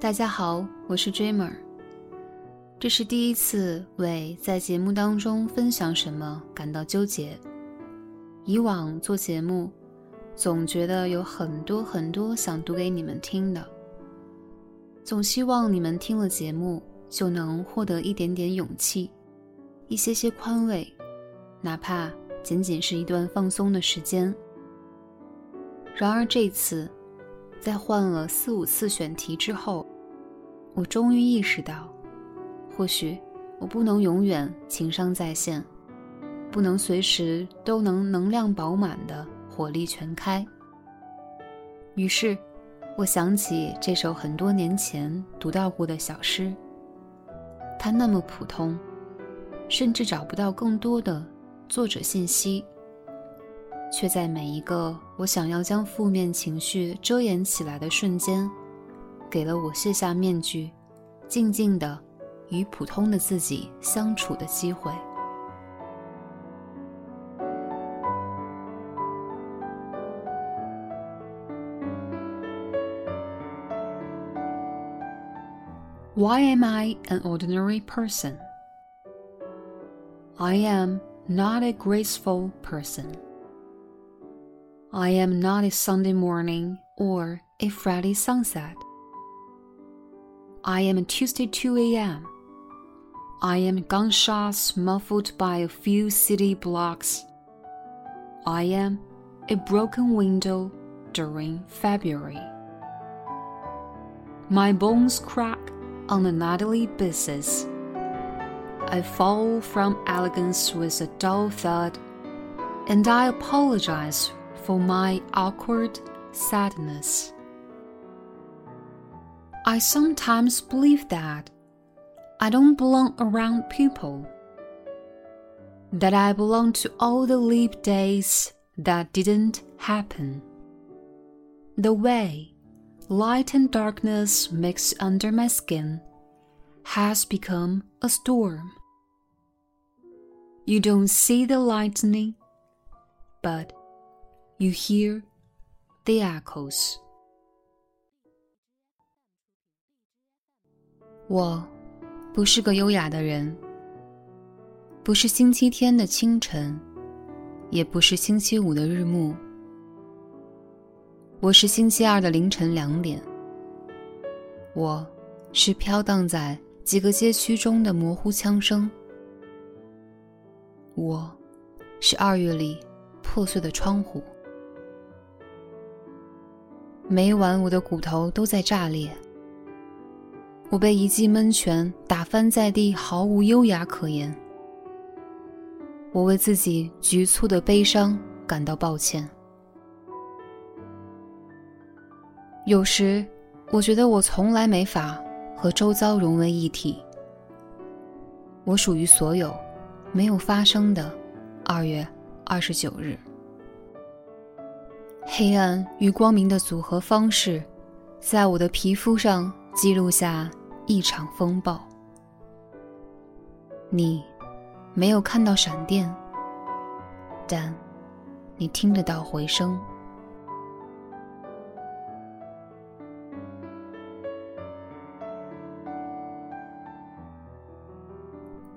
大家好，我是 Dreamer。这是第一次为在节目当中分享什么感到纠结。以往做节目，总觉得有很多很多想读给你们听的，总希望你们听了节目就能获得一点点勇气，一些些宽慰，哪怕仅仅是一段放松的时间。然而这次，在换了四五次选题之后，我终于意识到，或许我不能永远情商在线，不能随时都能能量饱满的火力全开。于是，我想起这首很多年前读到过的小诗，它那么普通，甚至找不到更多的作者信息。却在每一个我想要将负面情绪遮掩起来的瞬间，给了我卸下面具，静静的与普通的自己相处的机会。Why am I an ordinary person? I am not a graceful person. I am not a Sunday morning or a Friday sunset. I am Tuesday 2 a.m. I am gunshots muffled by a few city blocks. I am a broken window during February. My bones crack on a nightly basis. I fall from elegance with a dull thud, and I apologize for my awkward sadness. I sometimes believe that I don't belong around people, that I belong to all the leap days that didn't happen. The way light and darkness mix under my skin has become a storm. You don't see the lightning, but you hear the echoes. 我不是个优雅的人，不是星期天的清晨，也不是星期五的日暮。我是星期二的凌晨两点。我是飘荡在几个街区中的模糊枪声。我是二月里破碎的窗户。每晚我的骨头都在炸裂，我被一记闷拳打翻在地，毫无优雅可言。我为自己局促的悲伤感到抱歉。有时，我觉得我从来没法和周遭融为一体。我属于所有没有发生的二月二十九日。黑暗与光明的组合方式，在我的皮肤上记录下一场风暴。你没有看到闪电，但你听得到回声。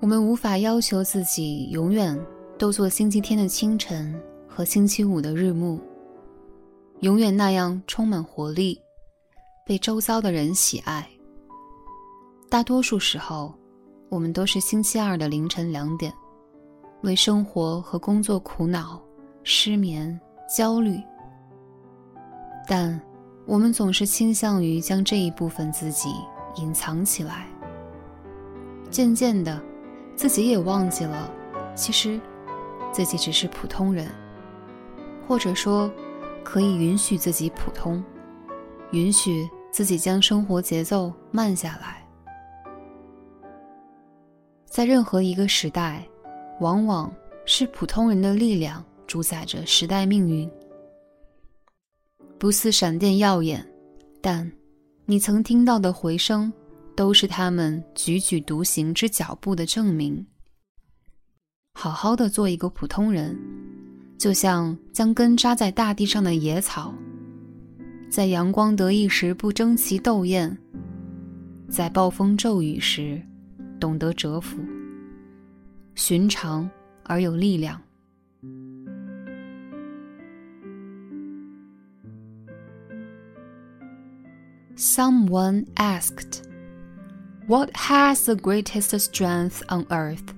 我们无法要求自己永远都做星期天的清晨和星期五的日暮。永远那样充满活力，被周遭的人喜爱。大多数时候，我们都是星期二的凌晨两点，为生活和工作苦恼、失眠、焦虑。但我们总是倾向于将这一部分自己隐藏起来。渐渐的，自己也忘记了，其实自己只是普通人，或者说。可以允许自己普通，允许自己将生活节奏慢下来。在任何一个时代，往往是普通人的力量主宰着时代命运。不似闪电耀眼，但你曾听到的回声，都是他们踽踽独行之脚步的证明。好好的做一个普通人。就像将根扎在大地上的野草，在阳光得意时不争奇斗艳，在暴风骤雨时懂得蛰伏，寻常而有力量。Someone asked, What has the greatest strength on earth?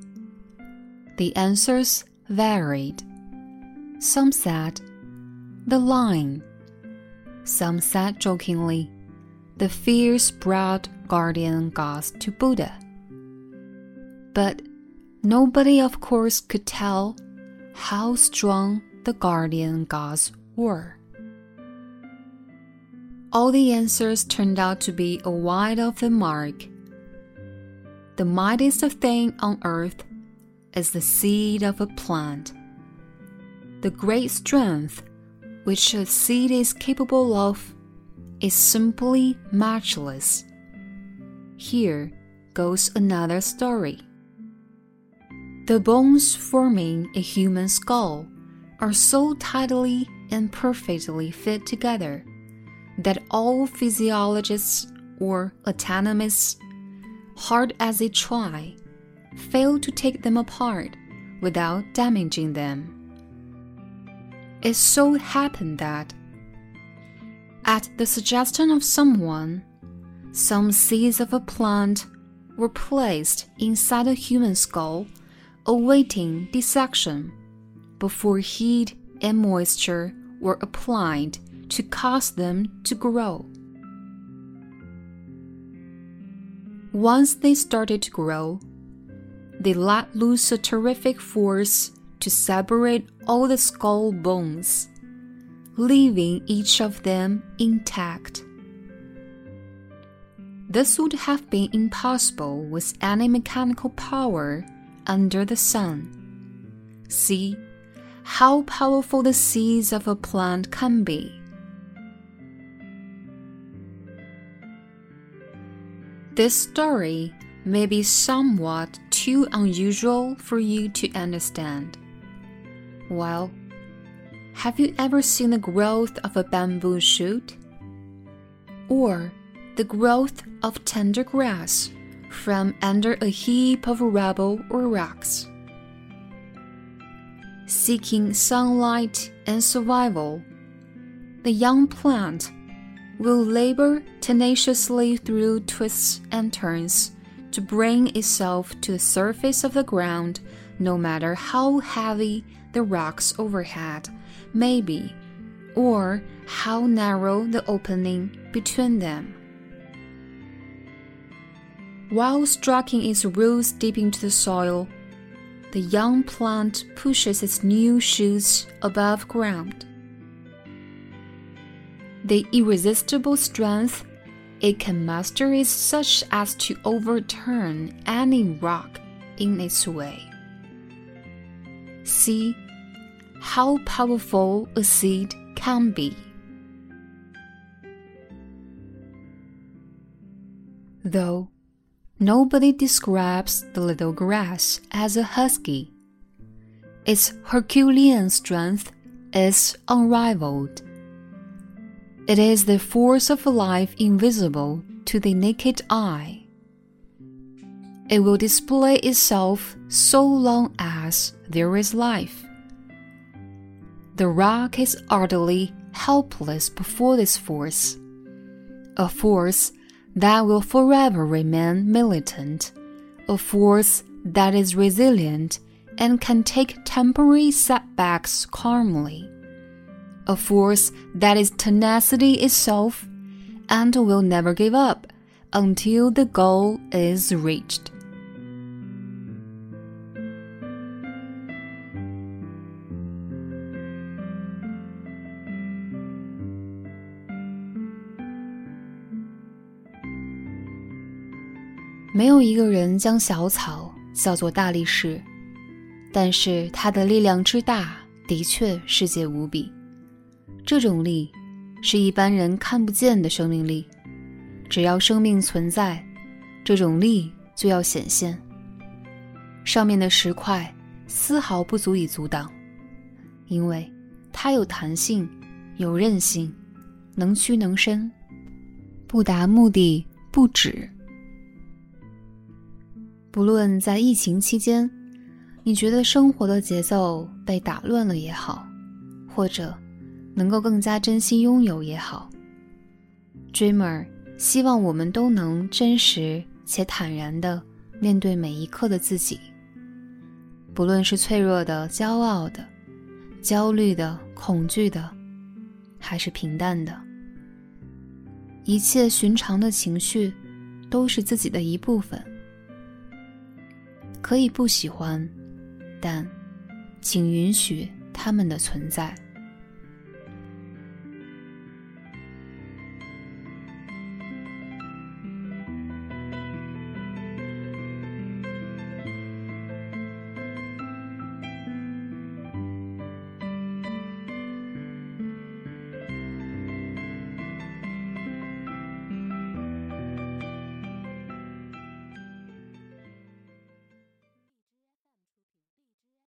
The answers varied. Some said, The lion. Some said jokingly, The fierce browed guardian gods to Buddha. But nobody, of course, could tell how strong the guardian gods were all the answers turned out to be a wide of the mark. The mightiest thing on earth is the seed of a plant. The great strength which a seed is capable of is simply matchless. Here goes another story. The bones forming a human skull are so tightly and perfectly fit together that all physiologists or anatomists, hard as they try, fail to take them apart without damaging them. It so happened that, at the suggestion of someone, some seeds of a plant were placed inside a human skull, awaiting dissection, before heat and moisture were applied to cause them to grow. Once they started to grow, they let loose a terrific force to separate all the skull bones, leaving each of them intact. This would have been impossible with any mechanical power under the sun. See how powerful the seeds of a plant can be. This story may be somewhat too unusual for you to understand. Well, have you ever seen the growth of a bamboo shoot? Or the growth of tender grass from under a heap of rubble or rocks? Seeking sunlight and survival, the young plant will labor tenaciously through twists and turns to bring itself to the surface of the ground, no matter how heavy the rocks overhead may be, or how narrow the opening between them. While striking its roots deep into the soil, the young plant pushes its new shoots above ground the irresistible strength it can muster is such as to overturn any rock in its way. See how powerful a seed can be. Though nobody describes the little grass as a husky, its Herculean strength is unrivaled. It is the force of life invisible to the naked eye. It will display itself so long as there is life. The rock is utterly helpless before this force, a force that will forever remain militant, a force that is resilient and can take temporary setbacks calmly a force that is tenacity itself and will never give up until the goal is reached. “没有一个人将小草叫做大力士，但是它的力量之大，的确世界无比。”这种力是一般人看不见的生命力，只要生命存在，这种力就要显现。上面的石块丝毫不足以阻挡，因为它有弹性、有韧性，能屈能伸，不达目的不止，不论在疫情期间，你觉得生活的节奏被打乱了也好，或者能够更加珍惜拥有也好，Dreamer 希望我们都能真实且坦然地面对每一刻的自己，不论是脆弱的、骄傲的、焦虑的、恐惧的，还是平淡的，一切寻常的情绪都是自己的一部分。可以不喜欢，但请允许他们的存在。